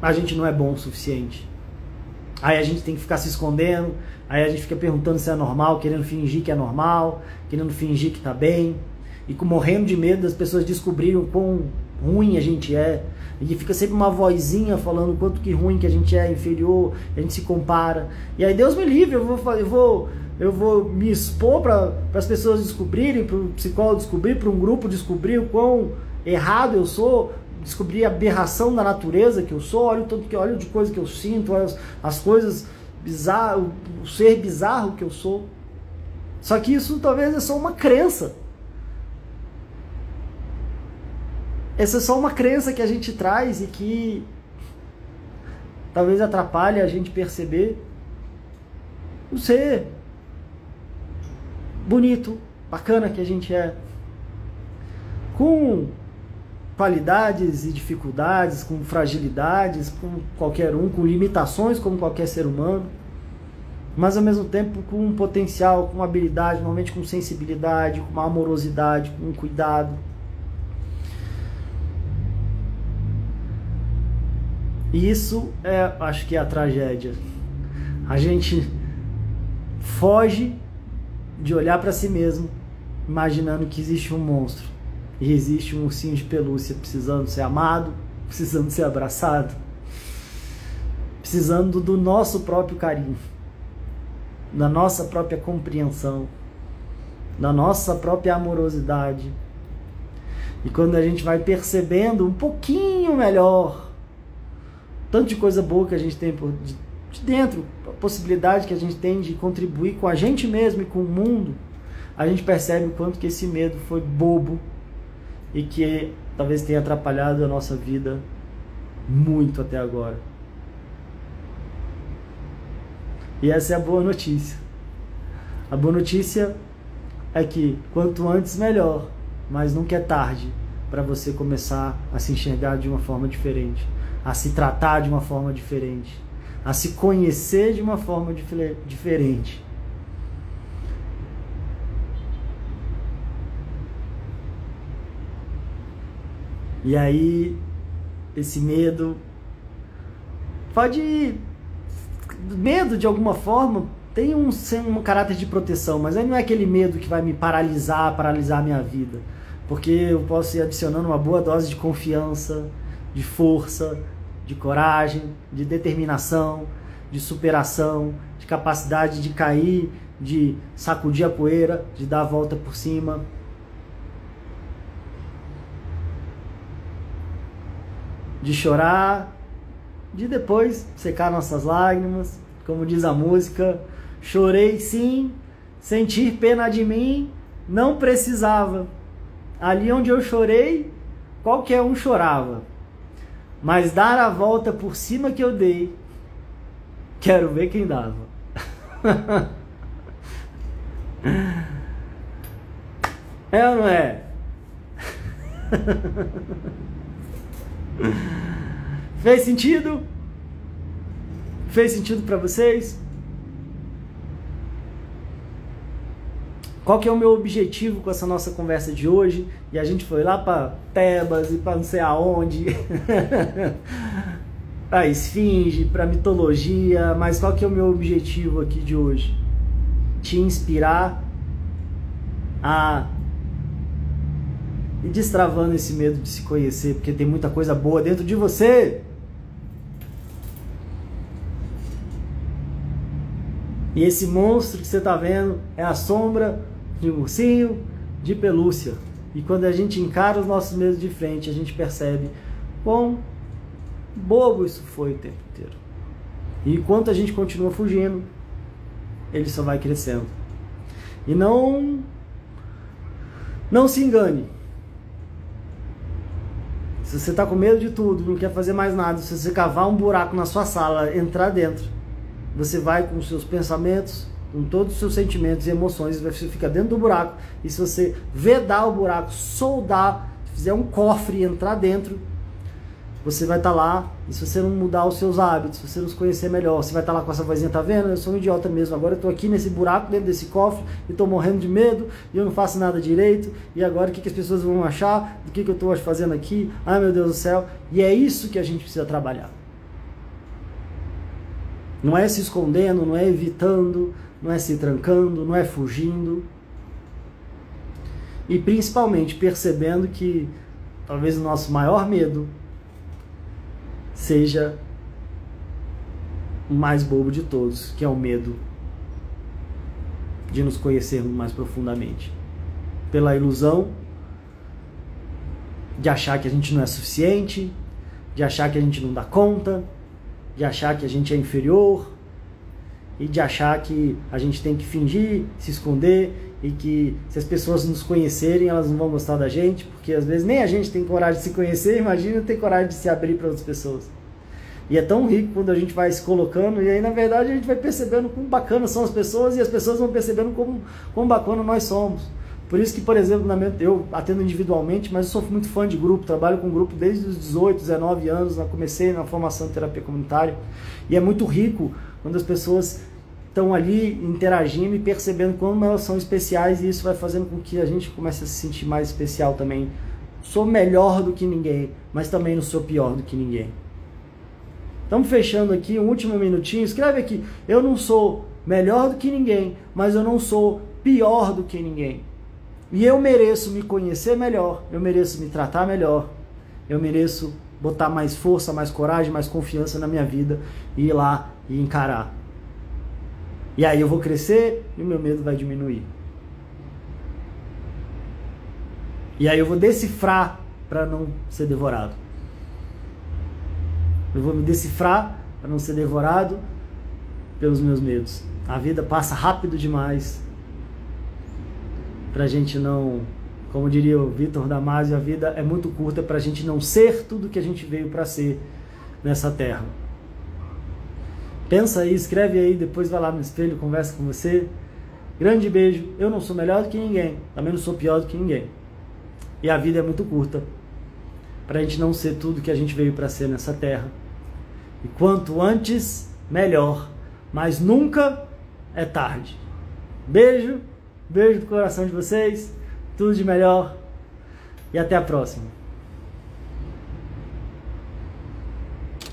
a gente não é bom o suficiente. Aí a gente tem que ficar se escondendo, aí a gente fica perguntando se é normal, querendo fingir que é normal, querendo fingir que tá bem, e com, morrendo de medo das pessoas descobrirem o quão ruim a gente é. E fica sempre uma vozinha falando o quanto que ruim que a gente é, inferior, a gente se compara. E aí Deus me livre, eu vou, eu vou eu vou me expor para as pessoas descobrirem, para o psicólogo descobrir, para um grupo descobrir o quão errado eu sou, descobrir a aberração da natureza que eu sou, olha o tanto que olha de coisa que eu sinto, as, as coisas bizarras, o ser bizarro que eu sou. Só que isso talvez é só uma crença. Essa é só uma crença que a gente traz e que talvez atrapalhe a gente perceber o ser bonito, bacana que a gente é, com qualidades e dificuldades, com fragilidades, com qualquer um, com limitações como qualquer ser humano, mas ao mesmo tempo com um potencial, com habilidade, normalmente com sensibilidade, com uma amorosidade, com um cuidado. E isso é, acho que é a tragédia. A gente foge de olhar para si mesmo, imaginando que existe um monstro e existe um ursinho de pelúcia precisando ser amado, precisando ser abraçado, precisando do nosso próprio carinho, da nossa própria compreensão, da nossa própria amorosidade. E quando a gente vai percebendo um pouquinho melhor tanto de coisa boa que a gente tem por de dentro, a possibilidade que a gente tem de contribuir com a gente mesmo e com o mundo, a gente percebe o quanto que esse medo foi bobo e que talvez tenha atrapalhado a nossa vida muito até agora. E essa é a boa notícia. A boa notícia é que quanto antes melhor, mas nunca é tarde para você começar a se enxergar de uma forma diferente, a se tratar de uma forma diferente, a se conhecer de uma forma diferente. E aí, esse medo pode. Medo, de alguma forma, tem um, um caráter de proteção, mas aí não é aquele medo que vai me paralisar, paralisar a minha vida. Porque eu posso ir adicionando uma boa dose de confiança, de força, de coragem, de determinação, de superação, de capacidade de cair, de sacudir a poeira, de dar a volta por cima. De chorar, de depois secar nossas lágrimas, como diz a música, chorei sim, sentir pena de mim, não precisava. Ali onde eu chorei, qualquer um chorava. Mas dar a volta por cima que eu dei, quero ver quem dava. é ou não é? Fez sentido? Fez sentido para vocês? Qual que é o meu objetivo com essa nossa conversa de hoje? E a gente foi lá para Tebas e para não sei aonde, para esfinge, para mitologia, mas qual que é o meu objetivo aqui de hoje? Te inspirar a ir destravando esse medo de se conhecer, porque tem muita coisa boa dentro de você. E esse monstro que você está vendo é a sombra de ursinho de pelúcia. E quando a gente encara os nossos medos de frente, a gente percebe quão bobo isso foi o tempo inteiro. E enquanto a gente continua fugindo, ele só vai crescendo. E não não se engane. Se você está com medo de tudo, não quer fazer mais nada, se você cavar um buraco na sua sala, entrar dentro, você vai com os seus pensamentos, com todos os seus sentimentos e emoções, você fica dentro do buraco. E se você vedar o buraco, soldar, fizer um cofre e entrar dentro, você vai estar tá lá. E se você não mudar os seus hábitos, se você não se conhecer melhor, você vai estar tá lá com essa vozinha, tá vendo? Eu sou um idiota mesmo. Agora eu tô aqui nesse buraco, dentro desse cofre, e tô morrendo de medo, e eu não faço nada direito. E agora o que, que as pessoas vão achar? Do que, que eu tô fazendo aqui? Ai meu Deus do céu. E é isso que a gente precisa trabalhar. Não é se escondendo, não é evitando, não é se trancando, não é fugindo. E principalmente percebendo que talvez o nosso maior medo seja o mais bobo de todos, que é o medo de nos conhecermos mais profundamente. Pela ilusão de achar que a gente não é suficiente, de achar que a gente não dá conta, de achar que a gente é inferior, e de achar que a gente tem que fingir, se esconder e que se as pessoas nos conhecerem, elas não vão gostar da gente, porque às vezes nem a gente tem coragem de se conhecer, imagina ter coragem de se abrir para outras pessoas. E é tão rico quando a gente vai se colocando, e aí na verdade a gente vai percebendo como bacana são as pessoas e as pessoas vão percebendo como, como bacana nós somos. Por isso que, por exemplo, eu atendo individualmente, mas eu sou muito fã de grupo, trabalho com grupo desde os 18, 19 anos, comecei na formação de terapia comunitária. E é muito rico quando as pessoas estão ali interagindo e percebendo como elas são especiais e isso vai fazendo com que a gente comece a se sentir mais especial também. Sou melhor do que ninguém, mas também não sou pior do que ninguém. Estamos fechando aqui um último minutinho. Escreve aqui. Eu não sou melhor do que ninguém, mas eu não sou pior do que ninguém. E eu mereço me conhecer melhor, eu mereço me tratar melhor, eu mereço botar mais força, mais coragem, mais confiança na minha vida e ir lá e encarar. E aí eu vou crescer e o meu medo vai diminuir. E aí eu vou decifrar para não ser devorado. Eu vou me decifrar para não ser devorado pelos meus medos. A vida passa rápido demais para a gente não, como diria o Vitor Damasio, a vida é muito curta para a gente não ser tudo que a gente veio para ser nessa terra. Pensa aí, escreve aí, depois vai lá no espelho, conversa com você. Grande beijo. Eu não sou melhor do que ninguém, também não sou pior do que ninguém. E a vida é muito curta para a gente não ser tudo que a gente veio para ser nessa terra. E quanto antes, melhor. Mas nunca é tarde. Beijo, beijo do coração de vocês, tudo de melhor e até a próxima.